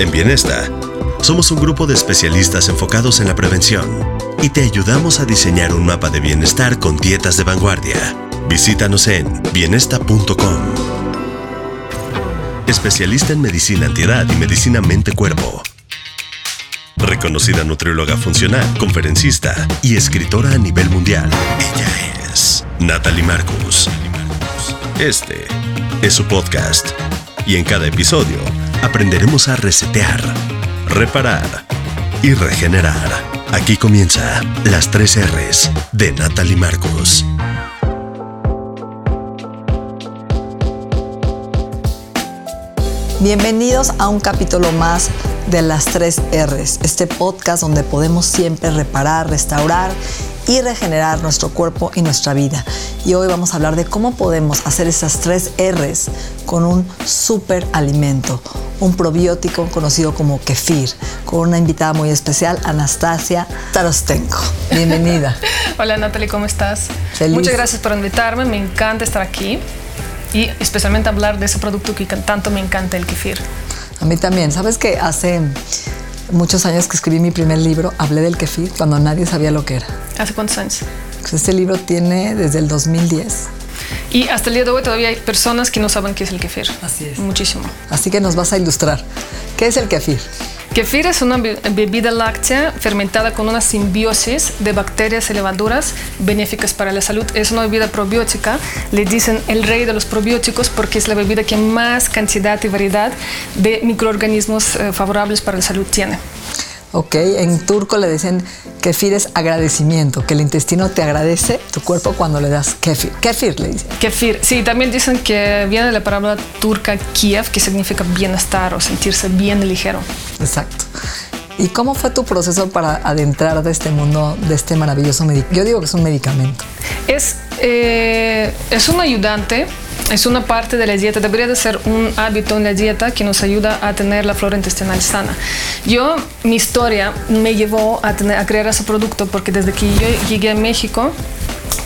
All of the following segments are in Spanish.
En Bienesta, somos un grupo de especialistas enfocados en la prevención y te ayudamos a diseñar un mapa de bienestar con dietas de vanguardia. Visítanos en bienesta.com. Especialista en medicina antiedad y medicina mente-cuerpo. Reconocida nutrióloga funcional, conferencista y escritora a nivel mundial. Ella es Natalie Marcus. Este es su podcast y en cada episodio aprenderemos a resetear, reparar y regenerar. Aquí comienza las tres R's de Natalie Marcos. Bienvenidos a un capítulo más de las tres R's, este podcast donde podemos siempre reparar, restaurar y regenerar nuestro cuerpo y nuestra vida. Y hoy vamos a hablar de cómo podemos hacer esas tres R's con un super alimento, un probiótico conocido como kefir, con una invitada muy especial, Anastasia Tarostenko. Bienvenida. Hola Natalie, ¿cómo estás? Feliz. Muchas gracias por invitarme, me encanta estar aquí y especialmente hablar de ese producto que tanto me encanta, el kefir. A mí también. ¿Sabes que hace muchos años que escribí mi primer libro, hablé del kefir cuando nadie sabía lo que era? ¿Hace cuántos años? Pues este libro tiene desde el 2010. Y hasta el día de hoy todavía hay personas que no saben qué es el kefir. Así es. Muchísimo. Así que nos vas a ilustrar. ¿Qué es el kefir? Kefir es una be- bebida láctea fermentada con una simbiosis de bacterias y levaduras benéficas para la salud. Es una bebida probiótica. Le dicen el rey de los probióticos porque es la bebida que más cantidad y variedad de microorganismos eh, favorables para la salud tiene. Ok, en turco le dicen kefir es agradecimiento, que el intestino te agradece tu cuerpo cuando le das kefir. Kefir le dicen. Kefir, sí, también dicen que viene de la palabra turca Kiev, que significa bienestar o sentirse bien ligero. Exacto. ¿Y cómo fue tu proceso para adentrar de este mundo, de este maravilloso medicamento? Yo digo que es un medicamento. Es, eh, es un ayudante, es una parte de la dieta, debería de ser un hábito en la dieta que nos ayuda a tener la flora intestinal sana. Yo, mi historia me llevó a, crear ese producto porque desde que yo llegué a México,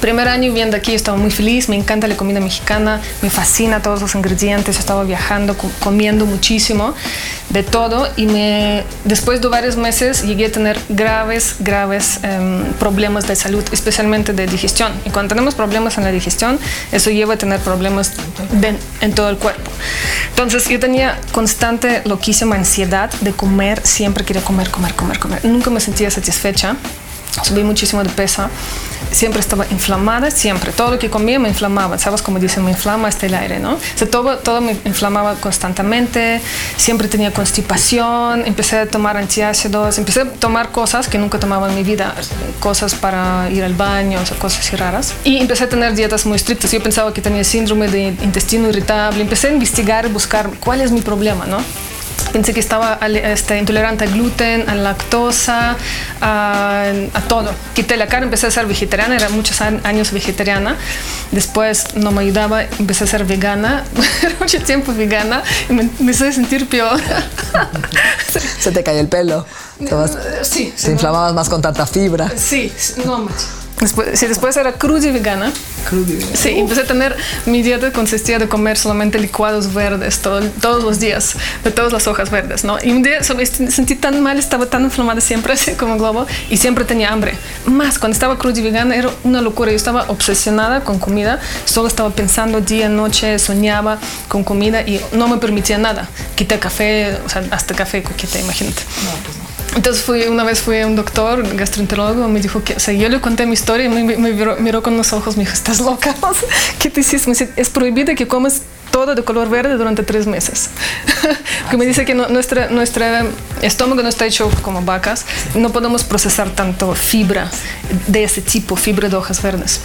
Primer año viviendo aquí estaba muy feliz, me encanta la comida mexicana, me fascina todos los ingredientes, estaba viajando, co- comiendo muchísimo de todo y me, después de varios meses llegué a tener graves, graves em, problemas de salud, especialmente de digestión. Y cuando tenemos problemas en la digestión, eso lleva a tener problemas en todo el cuerpo. Entonces yo tenía constante, loquísima ansiedad de comer, siempre quería comer, comer, comer, comer. Nunca me sentía satisfecha subí muchísimo de peso, siempre estaba inflamada, siempre, todo lo que comía me inflamaba, ¿sabes? Como dicen, me inflama hasta el aire, ¿no? O sea, todo, todo me inflamaba constantemente, siempre tenía constipación, empecé a tomar antiácidos, empecé a tomar cosas que nunca tomaba en mi vida, cosas para ir al baño, o sea, cosas así raras. Y empecé a tener dietas muy estrictas, yo pensaba que tenía síndrome de intestino irritable, empecé a investigar buscar cuál es mi problema, ¿no? Pensé que estaba este, intolerante al gluten, a la lactosa, a, a todo. Quité la carne, empecé a ser vegetariana, era muchos años vegetariana. Después no me ayudaba, empecé a ser vegana, era mucho tiempo vegana y me empecé a sentir peor. Se te cayó el pelo. Vas- sí, te inflamabas más con tanta fibra. sí, no manches. Después, sí, después era cruda y vegana. Sí, empecé a tener mi dieta consistía de comer solamente licuados verdes todo- todos los días, de todas las hojas verdes, ¿no? Y un día me sentí tan mal, estaba tan inflamada siempre, así como globo, y siempre tenía hambre. Más, cuando estaba cruda y vegana era una locura. Yo estaba obsesionada con comida, solo estaba pensando día, noche, soñaba con comida y no me permitía nada. Quité café, o sea, hasta café quité, imagínate. Entonces fui, una vez fui a un doctor, gastroenterólogo, me dijo que, o sea, yo le conté mi historia y me, miró, con los ojos, me dijo, estás loca, ¿qué te hiciste? Me dice, es prohibido que comas todo de color verde durante tres meses. que me dice que no- nuestra, nuestra estómago no está hecho como vacas, no podemos procesar tanto fibra de ese tipo, fibra de hojas verdes.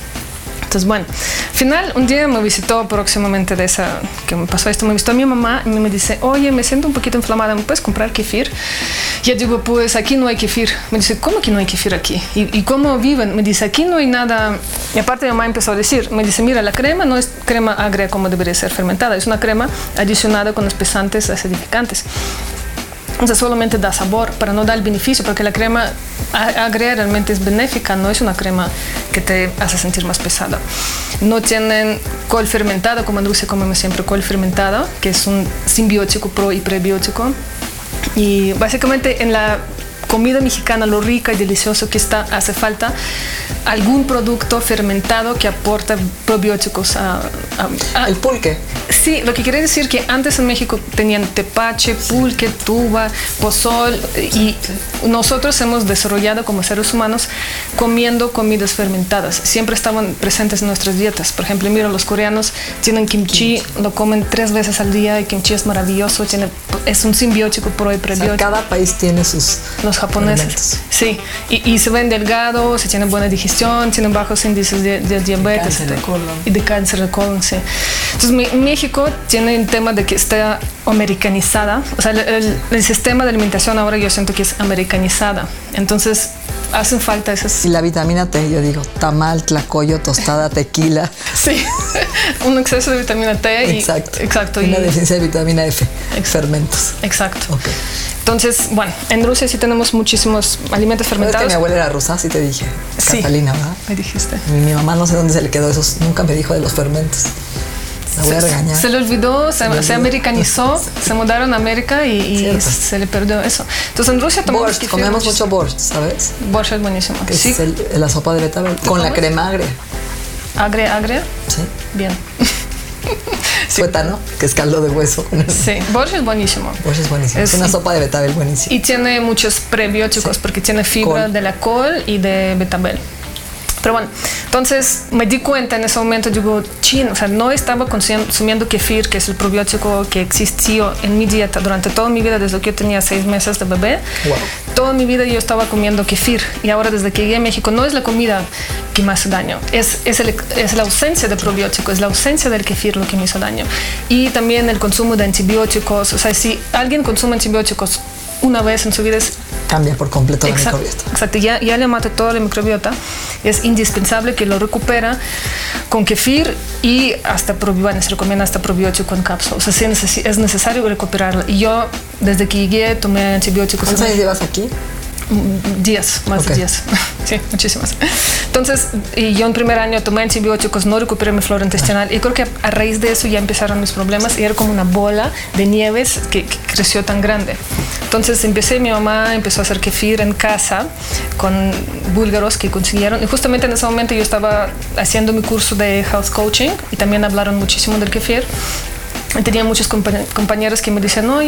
Entonces, bueno, final, un día me visitó próximamente de esa, que me pasó esto, me visitó mi mamá y me dice, oye, me siento un poquito inflamada, ¿me puedes comprar kefir? Yo digo, pues aquí no hay kefir. Me dice, ¿cómo que no hay kefir aquí? ¿Y, y cómo viven? Me dice, aquí no hay nada. Y aparte mi mamá empezó a decir, me dice, mira, la crema no es crema agria como debería ser fermentada, es una crema adicionada con espesantes acidificantes. Sea, solamente da sabor, pero no da el beneficio, porque la crema agria realmente es benéfica, no es una crema que te hace sentir más pesada. No tienen col fermentado, como en Rusia comemos siempre col fermentado, que es un simbiótico pro y prebiótico. Y básicamente en la comida mexicana, lo rica y delicioso que está, hace falta algún producto fermentado que aporta probióticos a, el pulque. Sí, lo que quiere decir que antes en México tenían tepache, pulque, tuba, pozol y nosotros hemos desarrollado como seres humanos comiendo comidas fermentadas. Siempre estaban presentes en nuestras dietas. Por ejemplo, mira, los coreanos tienen kimchi, lo comen tres veces al día y kimchi es maravilloso, tiene, es un simbiótico pro y prebiótico. cada país tiene sus los japoneses. Sí, y, se ven delgados, se tienen buena digestión, tienen bajos índices de, diabetes cáncer de colon. y de cáncer de colon. Sí. Entonces, México tiene un tema de que está americanizada, o sea, el, el sistema de alimentación ahora yo siento que es americanizada. Entonces, hacen falta esas. Y la vitamina T, yo digo, tamal, tlacoyo, tostada, tequila. Sí, un exceso de vitamina T. Exacto. Y, exacto. Una deficiencia de vitamina F, fermentos. Exacto. Okay. Entonces, bueno, en Rusia sí tenemos muchísimos alimentos fermentados. que mi abuela era rusa, sí te dije. Sí, Catalina, ¿verdad? Me dijiste. Mi, mamá no sé dónde se le quedó eso, nunca me dijo de los fermentos. La voy a regañar. Se le olvidó, se, americanizó, se mudaron a América y, se le perdió eso. Entonces en Rusia tomamos borscht, comemos mucho borscht, ¿sabes? Borscht es buenísimo. sí. es la sopa de betabel con la crema agria. ¿Agria, agria? Sí. Bien. Suétano, que es caldo de hueso. Sí, borscht es buenísimo. Borscht es buenísimo. Es, una sopa de betabel buenísima. Y tiene muchos prebióticos porque tiene fibra de la col y de betabel. Pero bueno, entonces me di cuenta en ese momento, digo, chin, o sea, no estaba consumiendo kefir, que es el probiótico que existió en mi dieta durante toda mi vida, desde que yo tenía seis meses de bebé. Wow. Toda mi vida yo estaba comiendo kefir y ahora desde que llegué a México no es la comida que me hace daño, es, es, es la ausencia de probióticos, es la ausencia del kefir lo que me hizo daño. Y también el consumo de antibióticos, o sea, si alguien consume antibióticos una vez en su vida es cambia por completo la microbiota. Exacto, ya, ya le mata toda la microbiota. Es indispensable que lo recupera con kefir y hasta bueno, se recomienda hasta probiótico en cápsula. O sea, es necesario recuperarla. Y yo, desde que llegué, tomé antibióticos. ¿Cuántos años llevas aquí? Días, más de días. sí, muchísimas. Entonces, y yo en primer año tomé antibióticos, no recuperé mi flora intestinal y creo que a raíz de eso ya empezaron mis problemas y era como una bola de nieves que, creció tan grande. Entonces empecé, mi mamá empezó a hacer kefir en casa con búlgaros que consiguieron y justamente en ese momento yo estaba haciendo mi curso de health coaching y también hablaron muchísimo del kefir tenía muchos compañeros que me decían, no,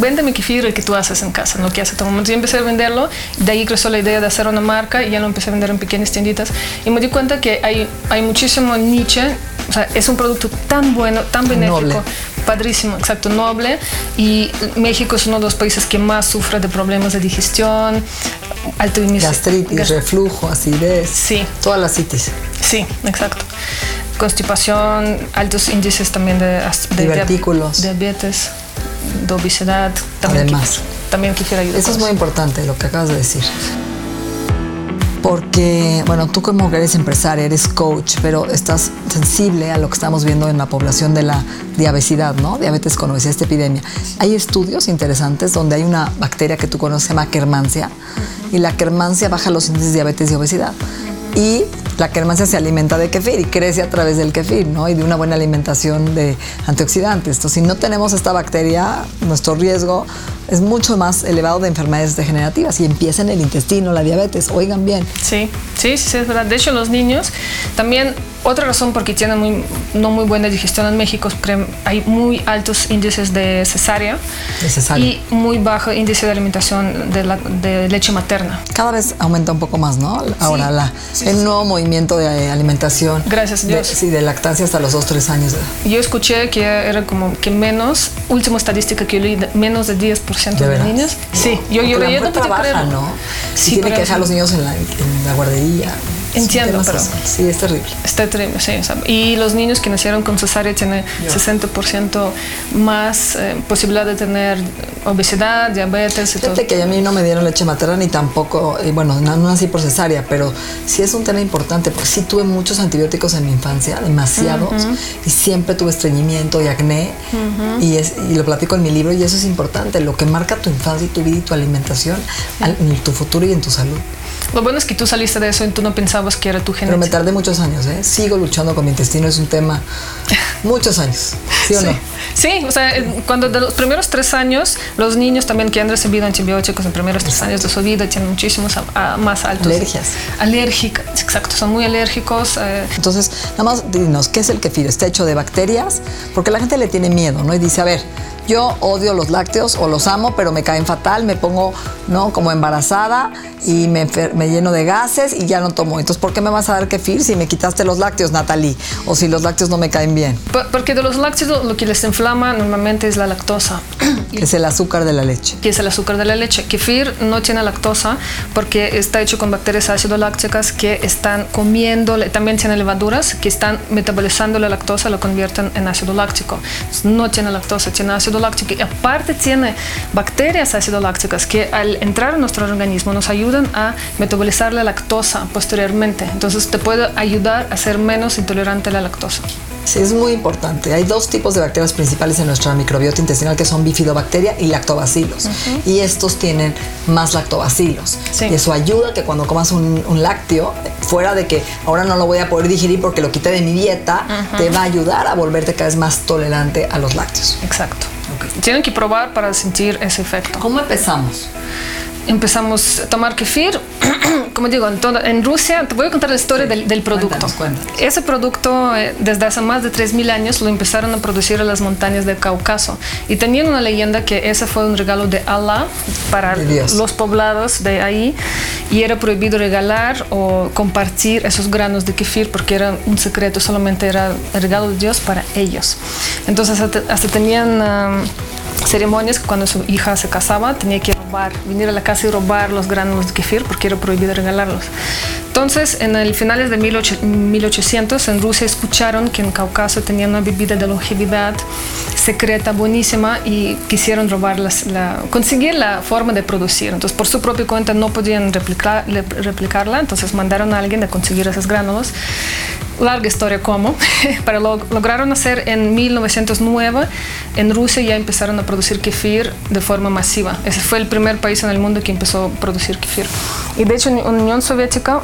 vende mi kefir el que tú haces en casa, no que hace todo momento. Yo empecé a venderlo, de ahí creció la idea de hacer una marca y ya lo empecé a vender en pequeñas tienditas. Y me di cuenta que hay, hay muchísimo niche, o sea, es un producto tan bueno, tan benéfico. Padrísimo, exacto, noble. Y México es uno de los países que más sufre de problemas de digestión, alto índice. Gastritis, reflujo, acidez. Sí. Todas las citis. Sí, exacto constipación, altos índices también de, de diabetes, de obesidad. También Además, también quisiera ayudar. Eso es muy importante lo que acabas de decir. Porque, bueno, tú como que eres empresaria, eres coach, pero estás sensible a lo que estamos viendo en la población de la diabesidad, ¿no? Diabetes con obesidad, esta epidemia. Hay estudios interesantes donde hay una bacteria que tú conoces, se llama Kermansia, y la Kermansia baja los índices de diabetes y obesidad. Y la kermansia se alimenta de kefir y crece a través del kefir, ¿no? Y de una buena alimentación de antioxidantes. Entonces, si no tenemos esta bacteria, nuestro riesgo es mucho más elevado de enfermedades degenerativas y empieza en el intestino, la diabetes. Oigan bien. Sí, sí, sí, es verdad. De hecho, los niños también, otra razón porque tienen muy, no muy buena digestión en México, hay muy altos índices de cesárea, y muy bajo índice de alimentación de, la, de, leche materna. Cada vez aumenta un poco más, ¿no? Ahora, la, el nuevo movimiento de alimentación. Gracias a Dios. sí, de lactancia hasta los 2, 3 años. Yo escuché que era como que menos, última estadística que yo leí, menos de 10% de, niños. Sí, yo, yo veía no trabaja, ¿no? Sí, tiene que dejar a los niños en la, en la guardería. Entiendo, pero. Sí, es terrible. Está terrible, sí. y los niños que nacieron con cesárea tienen 60% más eh, posibilidad de tener obesidad, diabetes y Fíjate que a mí no me dieron leche materna ni tampoco, y bueno, no, nací por cesárea, pero sí es un tema importante porque sí tuve muchos antibióticos en mi infancia, demasiados, y siempre tuve estreñimiento y acné, y, es, y lo platico en mi libro, y eso es importante, lo que marca tu infancia y tu vida y tu alimentación en tu futuro y en tu salud. Lo bueno es que tú saliste de eso y tú no pensabas que era tu genética. Pero me tardé muchos años, ¿eh? Sigo luchando con mi intestino, es un tema. Muchos años, ¿sí o no? Sí, o sea, cuando de los primeros tres años, los niños también que han recibido antibióticos en los primeros tres años de su vida tienen muchísimos más altos. Alergias. Alérgicas, exacto, son muy alérgicos. Eh. Entonces, nada más dinos, ¿qué es el kefir? ¿Está hecho de bacterias? Porque la gente le tiene miedo, ¿no? Y dice, a ver, yo odio los lácteos o los amo, pero me caen fatal, me pongo, ¿no? Como embarazada y me, me, lleno de gases y ya no tomo. Entonces, ¿por qué me vas a dar kefir si me quitaste los lácteos, Natalie? O si los lácteos no me caen bien. Porque de los lácteos lo que les inflama normalmente es la lactosa. Que es el azúcar de la leche. Que es el azúcar de la leche. Kefir no tiene lactosa porque está hecho con bacterias ácido lácticas que están comiendo, también tiene levaduras que están metabolizando la lactosa, lo convierten en ácido láctico. no tiene lactosa, tiene ácido láctico. Y aparte tiene bacterias ácido lácticas que al entrar en nuestro organismo nos ayudan a metabolizar la lactosa posteriormente. Entonces te puede ayudar a ser menos intolerante a la lactosa. Sí, es muy importante. Hay dos tipos de bacterias principales en nuestra microbiota intestinal que son bifidobacteria y lactobacilos. Y estos tienen más lactobacilos. Y eso ayuda que cuando comas un, lácteo, fuera de que ahora no lo voy a poder digerir porque lo quité de mi dieta, te va a ayudar a volverte cada vez más tolerante a los lácteos. Exacto. Tienen que probar para sentir ese efecto. ¿Cómo empezamos? Empezamos a tomar kefir. Como digo, en, en, Rusia, te voy a contar la historia del, producto. Ese producto, eh, desde hace más de 3.000 años, lo empezaron a producir en las montañas del Cáucaso. Y tenían una leyenda que ese fue un regalo de Allah para los poblados de ahí. Y era prohibido regalar o compartir esos granos de kefir porque era un secreto, solamente era el regalo de Dios para ellos. Entonces, hasta, tenían. Ah, ceremonias cuando su hija se casaba tenía que robar, venir a la casa y robar los granos de kefir porque era prohibido regalarlos. Entonces, en el finales de 1800 en Rusia escucharon que en Cáucaso tenían una bebida de longevidad secreta, buenísima y quisieron robar la, conseguir la forma de producir. Entonces, por su propia cuenta no podían replicar, replicarla, entonces mandaron a alguien a conseguir esos granos larga historia cómo, pero lo lograron hacer en 1909. En Rusia ya empezaron a producir kefir de forma masiva. Ese fue el primer país en el mundo que empezó a producir kefir. Y de hecho en Unión Soviética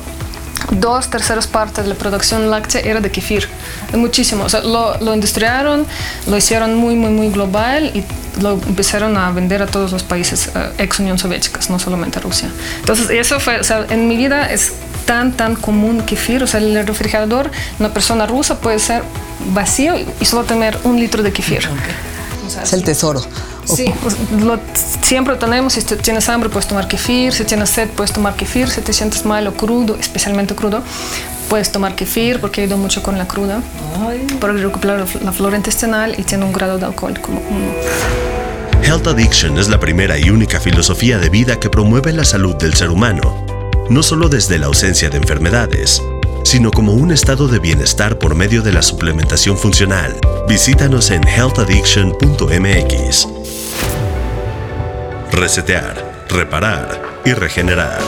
dos terceras partes de la producción láctea era de kefir. Muchísimo. O sea, lo, lo industriaron, lo hicieron muy, muy, muy global y lo empezaron a vender a todos los países eh, ex Unión Soviética, no solamente a Rusia. Entonces, eso fue, o sea, en mi vida es tan, tan común kefir. O sea, el refrigerador, una persona rusa puede ser vacío y solo tener un litro de kefir. es el tesoro. Sí, pues, lo, siempre tenemos. Si tienes hambre, puedes tomar kefir. Si tienes sed, puedes tomar kefir. Si te sientes mal o crudo, especialmente crudo, puedes tomar kefir porque ayuda mucho con la cruda. Para recuperar la flora intestinal y tiene un grado de alcohol como uno. Health Addiction es la primera y única filosofía de vida que promueve la salud del ser humano no solo desde la ausencia de enfermedades, sino como un estado de bienestar por medio de la suplementación funcional. Visítanos en healthaddiction.mx. Resetear, reparar y regenerar.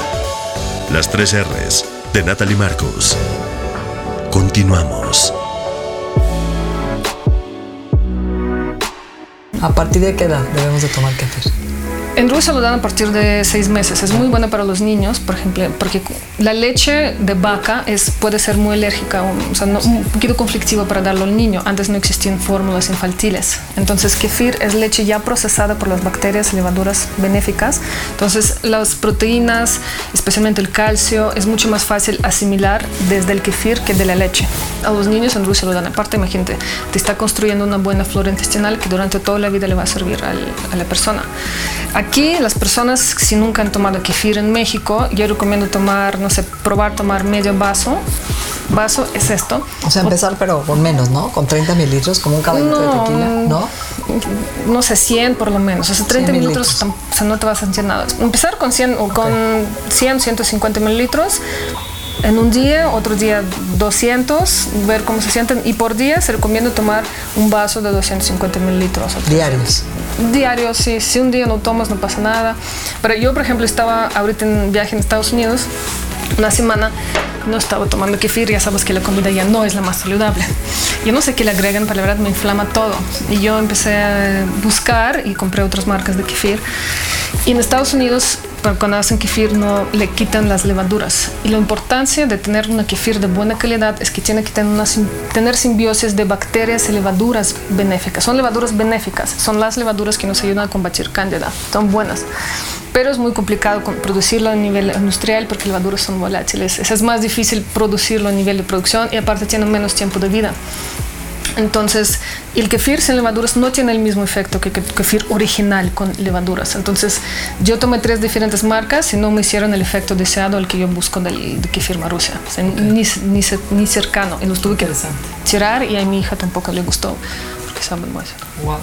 Las tres R's de Natalie Marcos. Continuamos. ¿A partir de qué edad debemos de tomar kefir? En Rusia lo dan a partir de seis meses. Es muy bueno para los niños, por ejemplo, porque la leche de vaca es, puede ser muy alérgica, o sea, un poquito conflictiva para darlo al niño. Antes no existían fórmulas infantiles. Entonces, kefir es leche ya procesada por las bacterias y levaduras benéficas. Entonces, las proteínas, especialmente el calcio, es mucho más fácil asimilar desde el kefir que de la leche. A los niños en Rusia lo dan aparte, imagínate, te está construyendo una buena flora intestinal que durante toda la vida le va a servir a la persona. Aquí las personas, si nunca han tomado kefir en México, yo recomiendo tomar, no sé, probar tomar medio vaso. Vaso es esto. O sea, empezar pero con menos, ¿no? Con 30 mililitros, como un caballito de tequila, ¿no? No sé, 100 por lo menos. O sea, 30 mililitros, o sea, no te vas a sentir nada. Empezar con 100 o con 100, 150 mililitros en un día, otro día 200, ver cómo se sienten. Y por día se recomienda tomar un vaso de 250 mililitros. Diarios. Diarios, sí. Si un día no tomas, no pasa nada. Pero yo, por ejemplo, estaba ahorita en viaje en Estados Unidos, una semana, no estaba tomando kefir, ya sabes que la comida ya no es la más saludable. yo no sé qué le agregan, pero la verdad me inflama todo. Y yo empecé a buscar y compré otras marcas de kefir. Y en Estados Unidos, cuando hacen kefir, no le quitan las levaduras. Y la importancia de tener una kefir de buena calidad es que tiene que tener, una, tener simbiosis de bacterias y levaduras benéficas. Son levaduras benéficas, son las levaduras que nos ayudan a combatir cándida, son buenas pero es muy complicado producirlo a nivel industrial porque levaduras son volátiles. Es más difícil producirlo a nivel de producción y aparte tiene menos tiempo de vida. Entonces, el kefir sin levaduras no tiene el mismo efecto que el kefir original con levaduras. Entonces, yo tomé tres diferentes marcas y no me hicieron el efecto deseado al que yo busco del, kefir Marusia. ni, ni, cercano. Y los tuve que tirar y a mi hija tampoco le gustó saben más. Wow.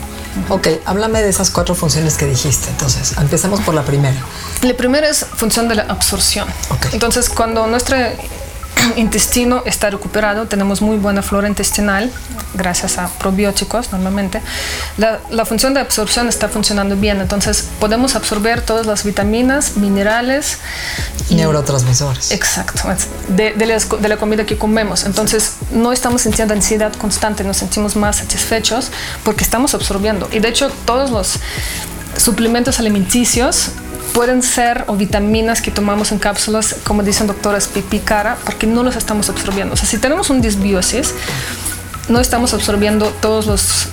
Ok, háblame de esas cuatro funciones que dijiste. Entonces, empezamos por la primera. La primera es función de la absorción. Entonces, cuando nuestro intestino está recuperado, tenemos muy buena flora intestinal, gracias a probióticos normalmente, la, función de absorción está funcionando bien. Entonces, podemos absorber todas las vitaminas, minerales y neurotransmisores. Exacto, de, de, la, de la comida que comemos. Entonces, no estamos sintiendo ansiedad constante, nos sentimos más satisfechos porque estamos absorbiendo. Y de hecho, todos los suplementos alimenticios pueden ser o vitaminas que tomamos en cápsulas, como dicen doctoras pipí cara, porque no los estamos absorbiendo. O sea, si tenemos un disbiosis, no estamos absorbiendo todos los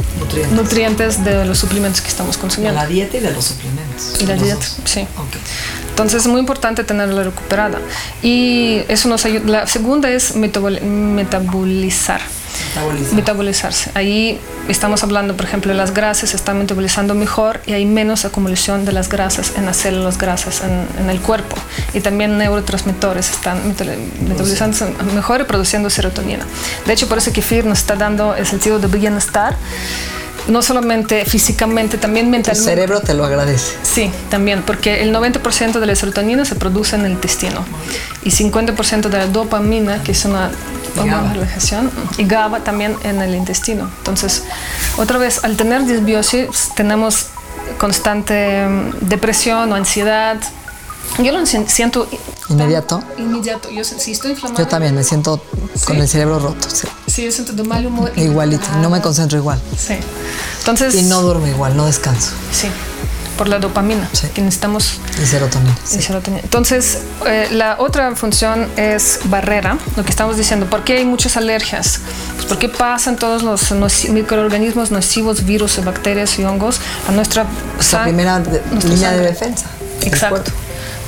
nutrientes. de los suplementos que estamos consumiendo. La dieta y de los suplementos. Y la dieta, sí. Entonces es muy importante tenerla recuperada. Y eso nos ayuda. La segunda es metabolizar. Metabolizarse. Ahí estamos hablando, por ejemplo, de las grasas se están metabolizando mejor y hay menos acumulación de las grasas en las células grasas en, el cuerpo. Y también neurotransmisores están metabolizando mejor y produciendo serotonina. De hecho, por eso kefir nos está dando el sentido de bienestar no solamente físicamente, también mentalmente. El cerebro te lo agradece. Sí, también, porque el 90% de la serotonina se produce en el intestino y 50% de la dopamina, que es una relajación, y GABA también en el intestino. Entonces, otra vez, al tener disbiosis, tenemos constante mm, depresión o ansiedad. Yo lo siento inmediato. Inmediato. Yo si estoy inflamado. Yo también me siento con el cerebro roto. Sí, sí yo siento de mal humor. Igualito. No me concentro igual. Sí. Entonces. Y no duermo igual, no descanso. Sí por la dopamina que necesitamos. Y serotonina. Y serotonina. Entonces, eh, la otra función es barrera, lo que estamos diciendo. ¿Por qué hay muchas alergias? Pues porque pasan todos los microorganismos nocivos, virus, bacterias y hongos a nuestra sangre. primera línea de defensa. Exacto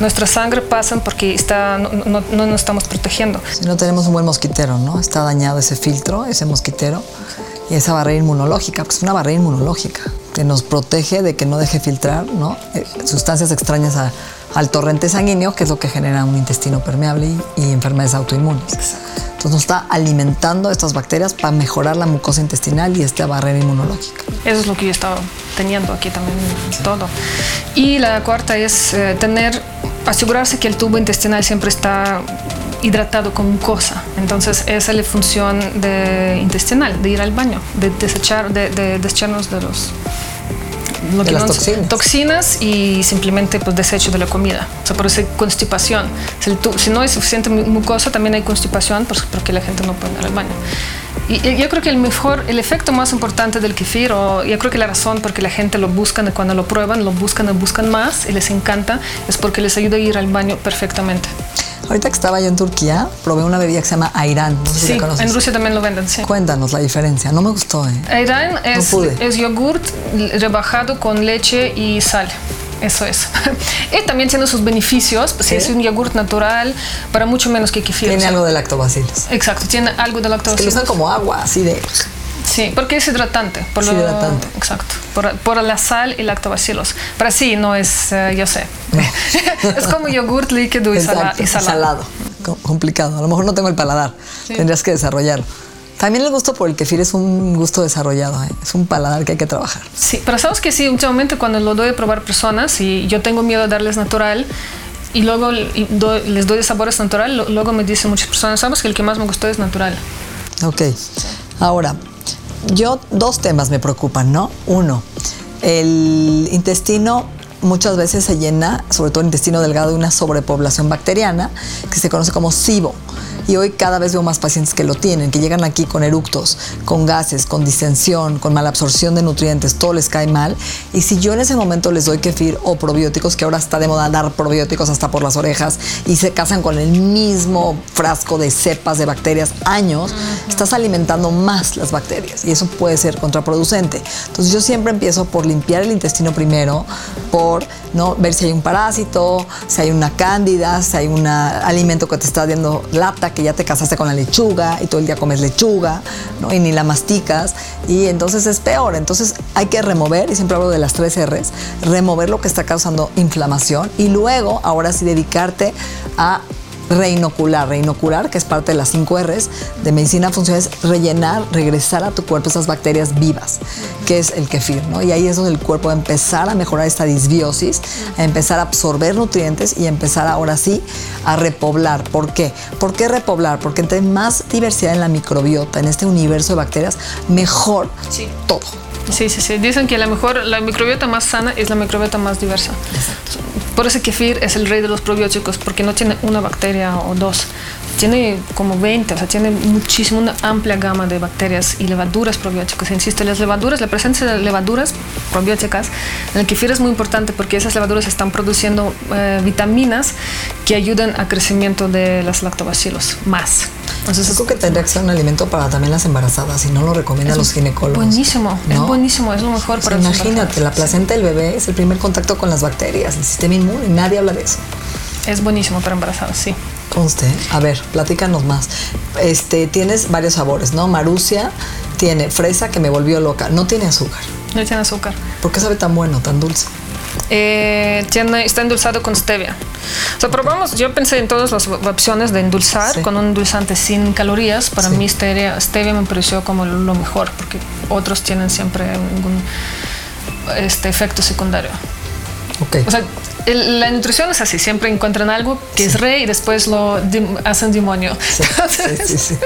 nuestra sangre pasan porque está, no, no, nos estamos protegiendo. Si no tenemos un buen mosquitero, ¿no? Está dañado ese filtro, ese mosquitero, y esa barrera inmunológica, porque es una barrera inmunológica que nos protege de que no deje filtrar ¿no? Eh, sustancias extrañas al torrente sanguíneo, que es lo que genera un intestino permeable y, enfermedades autoinmunes. Entonces nos está alimentando estas bacterias para mejorar la mucosa intestinal y esta barrera inmunológica. Eso es lo que yo estaba teniendo aquí también todo. Y la cuarta es eh, tener, asegurarse que el tubo intestinal siempre está hidratado con mucosa. Entonces esa es la función de intestinal, de ir al baño, de desechar, de, de desecharnos de los de las toxinas. toxinas. y simplemente pues desecho de la comida. O sea, por eso hay constipación. Si, si no hay suficiente mucosa, también hay constipación pues, porque la gente no puede ir al baño. Y, yo creo que el mejor, el efecto más importante del kefir, o yo creo que la razón por que la gente lo buscan, cuando lo prueban, lo buscan y buscan más y les encanta, es porque les ayuda a ir al baño perfectamente. Ahorita que estaba yo en Turquía, probé una bebida que se llama Ayran. No sé sí, si la conoces. en Rusia también lo venden, sí. Cuéntanos la diferencia. No me gustó, ¿eh? Ayran es, es yogurt rebajado con leche y sal. Eso es. y también tiene sus beneficios, pues es un yogurt natural para mucho menos que kefir. Tiene algo de lactobacilos. Exacto, tiene algo de lactobacilos. Es que lo usan como agua, así de... Sí, porque es hidratante. Por es hidratante. Exacto. Por, por, la sal y lactobacilos. Pero sí, no es, eh, yo sé. es como yogurt líquido y, salado. y salado. complicado. A lo mejor no tengo el paladar. Tendrías que desarrollarlo. También el gusto por el kefir es un gusto desarrollado, ¿eh? es un paladar que hay que trabajar. Sí, pero sabes que sí, últimamente cuando lo doy a probar personas y yo tengo miedo de darles natural y luego les doy sabores natural, luego me dicen muchas personas, sabes que el que más me gustó es natural. Ok, ahora, yo dos temas me preocupan, ¿no? Uno, el intestino muchas veces se llena, sobre todo el intestino delgado, de una sobrepoblación bacteriana que se conoce como SIBO. Y hoy cada vez veo más pacientes que lo tienen, que llegan aquí con eructos, con gases, con distensión, con mala absorción de nutrientes, todo les cae mal. Y si yo en ese momento les doy kefir o probióticos, que ahora está de moda dar probióticos hasta por las orejas y se casan con el mismo frasco de cepas de bacterias años, estás alimentando más las bacterias y eso puede ser contraproducente. Entonces yo siempre empiezo por limpiar el intestino primero, por ¿no? ver si hay un parásito, si hay una cándida, si hay un alimento que te está dando lata, ya te casaste con la lechuga y todo el día comes lechuga ¿no? y ni la masticas y entonces es peor. Entonces hay que remover, y siempre hablo de las tres R's, remover lo que está causando inflamación y luego ahora sí dedicarte a reinocular. Reinocular, que es parte de las 5 R's de medicina funcional, es rellenar, regresar a tu cuerpo esas bacterias vivas, que es el kefir, ¿no? Y ahí es donde el cuerpo va a empezar a mejorar esta disbiosis, a empezar a absorber nutrientes y empezar ahora sí a repoblar. ¿Por qué? ¿Por qué repoblar? Porque entre más diversidad en la microbiota, en este universo de bacterias, mejor todo. Sí, sí, sí. Dicen que la mejor, la microbiota más sana es la microbiota más diversa. Por eso kefir es el rey de los probióticos, porque no tiene una bacteria o dos. Tiene como 20, o sea, tiene muchísimo, una amplia gama de bacterias y levaduras probióticas. Insisto, las levaduras, la presencia de levaduras probióticas en el kefir es muy importante porque esas levaduras están produciendo eh, vitaminas que ayudan al crecimiento de las lactobacilos más. Entonces, es que tendría que ser un alimento para también las embarazadas y no lo recomiendan los ginecólogos. Buenísimo, es buenísimo, es lo mejor para pues Imagínate, la placenta del bebé es el primer contacto con las bacterias, el sistema inmune, nadie habla de eso. Es buenísimo para embarazadas, sí. Conste, a ver, platícanos más. Este, tienes varios sabores, ¿no? Marusia tiene fresa que me volvió loca, no tiene azúcar. No tiene azúcar. ¿Por qué sabe tan bueno, tan dulce? Eh, tiene, está endulzado con stevia. O sea, probamos, yo pensé en todas las opciones de endulzar con un endulzante sin calorías. Para mí stevia, stevia me pareció como lo mejor, porque otros tienen siempre algún este, efecto secundario. Okay. O sea, la nutrición es así, siempre encuentran algo que es rey y después lo hacen demonio. Sí, sí, sí,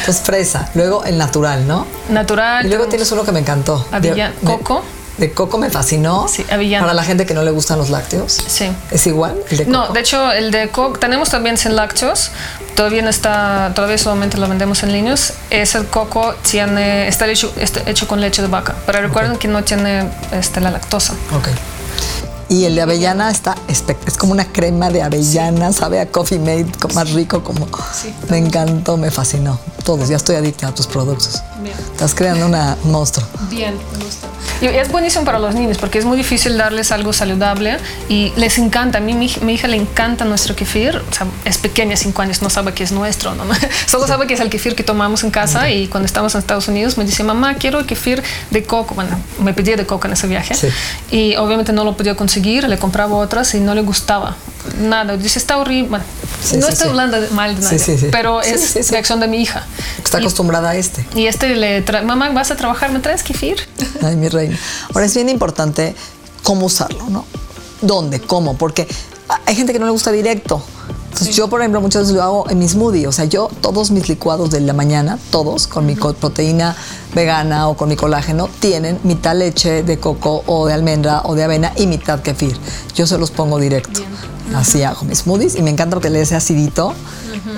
Entonces fresa, luego el natural, ¿no? Natural. Y luego tienes uno que me encantó. Avellana, coco de coco me fascinó. Sí, avellana. Para la gente que no le gustan los lácteos. Sí. ¿Es igual el de coco? No, de hecho, el de coco, tenemos también sin lácteos. Todavía no está, todavía solamente lo vendemos en líneas. Ese coco tiene, está hecho, está hecho con leche de vaca. Pero recuerden que no tiene este, la lactosa. Ok. Y el de avellana está es como una crema de avellana, sabe a coffee made, más rico como. Sí, me encantó, me fascinó. Todos, ya estoy adicta a tus productos. Bien. Estás creando una monstruo. Bien, me gusta. Y es buenísimo para los niños porque es muy difícil darles algo saludable y les encanta. A mí, mi, hija le encanta nuestro kefir. O sea, es pequeña, cinco años, no sabe que es nuestro. ¿no? Solo sabe que es el kefir que tomamos en casa y cuando estamos en Estados Unidos me dice, mamá, quiero el kefir de coco. Bueno, me pedía de coco en ese viaje y obviamente no lo podía conseguir. Le compraba otras y no le gustaba nada. Dice, está horrible. Bueno, no estoy hablando mal de nadie, pero es reacción de mi hija. Está acostumbrada a este. Y este le trae, mamá, ¿vas a trabajar? ¿Me traes kefir? Ay, mi reina. Ahora es bien importante cómo usarlo, ¿no? ¿Dónde? ¿Cómo? Porque hay gente que no le gusta directo. Entonces yo, por ejemplo, muchas veces lo hago en mi smoothie. O sea, yo todos mis licuados de la mañana, todos, con mi proteína vegana o con mi colágeno, tienen mitad leche de coco o de almendra o de avena y mitad kefir. Yo se los pongo directo. Así hago mis smoothies y me encanta porque le ese acidito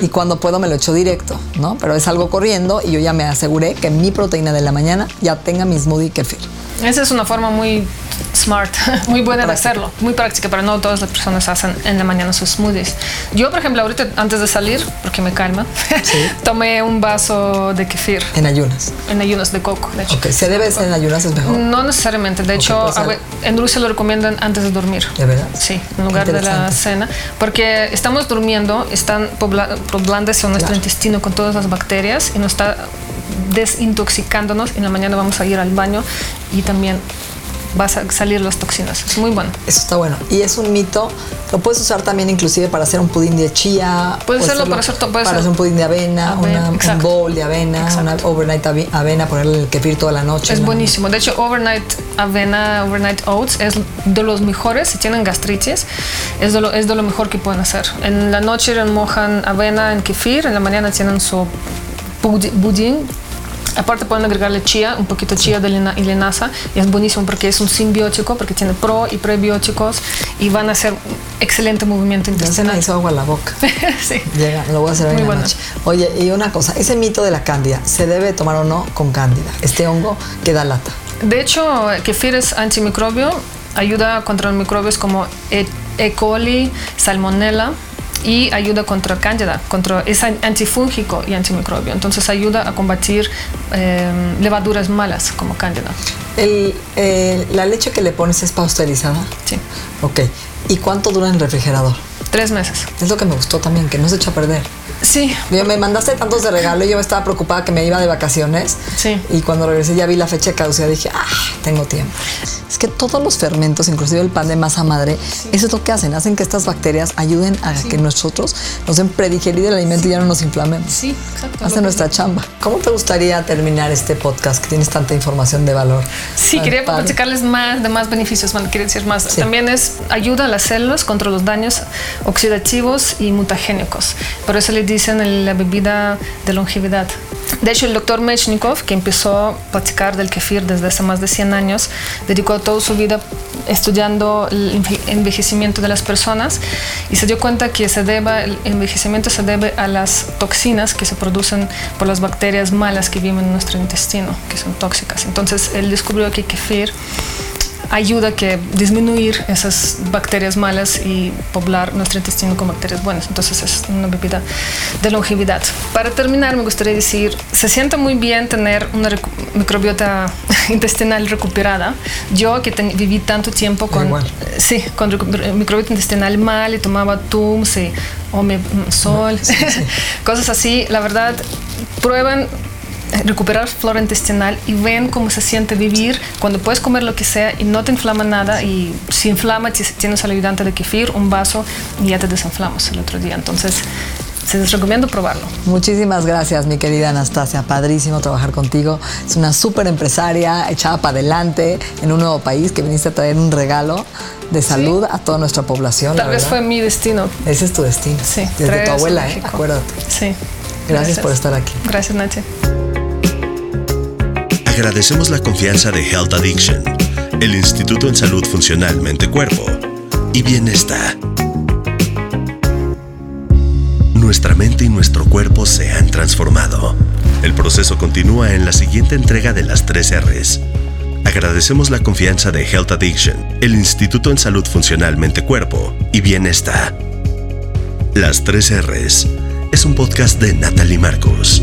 y cuando puedo me lo echo directo, ¿no? Pero es algo corriendo y yo ya me aseguré que mi proteína de la mañana ya tenga mi smoothie kefir. Esa es una forma muy smart, muy buena de hacerlo, muy práctica, pero no todas las personas hacen en la mañana sus smoothies. Yo, por ejemplo, ahorita antes de salir, porque me calma, tomé un vaso de kefir. En ayunas. En ayunas de coco, de hecho. Ok, ¿se debe en ayunas es mejor? No necesariamente, de hecho, en Rusia lo recomiendan antes de dormir. ¿De verdad? Sí, en lugar de la cena, porque estamos durmiendo, están poblándose nuestro intestino con todas las bacterias y nos está desintoxicándonos. En la mañana vamos a ir al baño y también vas a salir las toxinas. Es muy bueno. Eso está bueno. Y es un mito. Lo puedes usar también inclusive para hacer un pudín de chía. Puedes hacerlo para hacer Para hacer un pudín de avena, un bowl de avena, una overnight avena, ponerle el kefir toda la noche. Es buenísimo. De hecho, overnight avena, overnight oats es de los mejores. Si tienen gastritis, es de lo, es de lo mejor que pueden hacer. En la noche mojan avena en kefir, en la mañana tienen su budín Aparte pueden agregarle chía, un poquito chía de lina- y linaza y es buenísimo porque es un simbiótico, porque tiene pro y prebióticos y van a hacer un excelente movimiento intestinal. hizo agua la boca. sí. Llega, lo voy a hacer hoy en la noche. Oye, y una cosa, ese mito de la cándida, ¿se debe tomar o no con cándida? Este hongo que da lata. De hecho, kefir es antimicrobio, ayuda contra los microbios como E. E. coli, salmonella y ayuda contra cándida, contra, es an- antifúngico y antimicrobio. Entonces ayuda a combatir eh, levaduras malas como cándida. El, eh, ¿La leche que le pones es pasteurizada? Sí. Ok. ¿Y cuánto dura en el refrigerador? Tres meses. Es lo que me gustó también, que no se echa a perder. Sí, Yo, me mandaste tantos de regalo y yo estaba preocupada que me iba de vacaciones. Sí. Y cuando regresé ya vi la fecha de caducidad dije, ah, tengo tiempo. Es que todos los fermentos, inclusive el pan de masa madre, eso es lo que hacen. Hacen que estas bacterias ayuden a que nosotros nos den predigerir el alimento y ya no nos inflamemos. sí, exacto. Hace nuestra chamba. ¿Cómo te gustaría terminar este podcast que tienes tanta información de valor? Sí, quería padre. platicarles más de más beneficios, bueno, quería decir más. Sí. También es ayuda a las células contra los daños oxidativos y mutagénicos. Por eso le dicen la bebida de longevidad. De hecho, el doctor Mechnikov, que empezó a platicar del kefir desde hace más de 100 años, dedicó toda su vida estudiando el enve- envejecimiento de las personas y se dio cuenta que se debe, el envejecimiento se debe a las toxinas que se producen por las bacterias malas que viven en nuestro intestino, que son tóxicas. Entonces, él descubrió que kefir ayuda a que disminuir esas bacterias malas y poblar nuestro intestino con bacterias buenas. Entonces es una bebida de longevidad. Para terminar, me gustaría decir, se siente muy bien tener una microbiota intestinal recuperada. Yo que ten- viví tanto tiempo con, Igual. sí, con microbiota intestinal mal y tomaba Tums y Omeprazol, cosas así, la verdad, prueban recuperar flora intestinal y ven cómo se siente vivir cuando puedes comer lo que sea y no te inflama nada y si inflama ti- tienes al ayudante de kefir, un vaso y ya te desinflamas el otro día. Entonces, se les recomiendo probarlo. Muchísimas gracias, mi querida Anastasia. Padrísimo trabajar contigo. Es una súper empresaria, echada para adelante en un nuevo país que viniste a traer un regalo de salud a toda nuestra población. Tal vez verdad. fue mi destino. Ese es tu destino. Sí, Desde tu abuela, ¿eh? Acuérdate. Sí. Gracias por estar aquí. Gracias, Nachi. Agradecemos la confianza de Health Addiction, el Instituto en Salud Funcional Mente-Cuerpo y Bienestar. Nuestra mente y nuestro cuerpo se han transformado. El proceso continúa en la siguiente entrega de las tres R's. Agradecemos la confianza de Health Addiction, el Instituto en Salud Funcional Mente-Cuerpo y Bienestar. Las tres R's es un podcast de Natalie Marcos.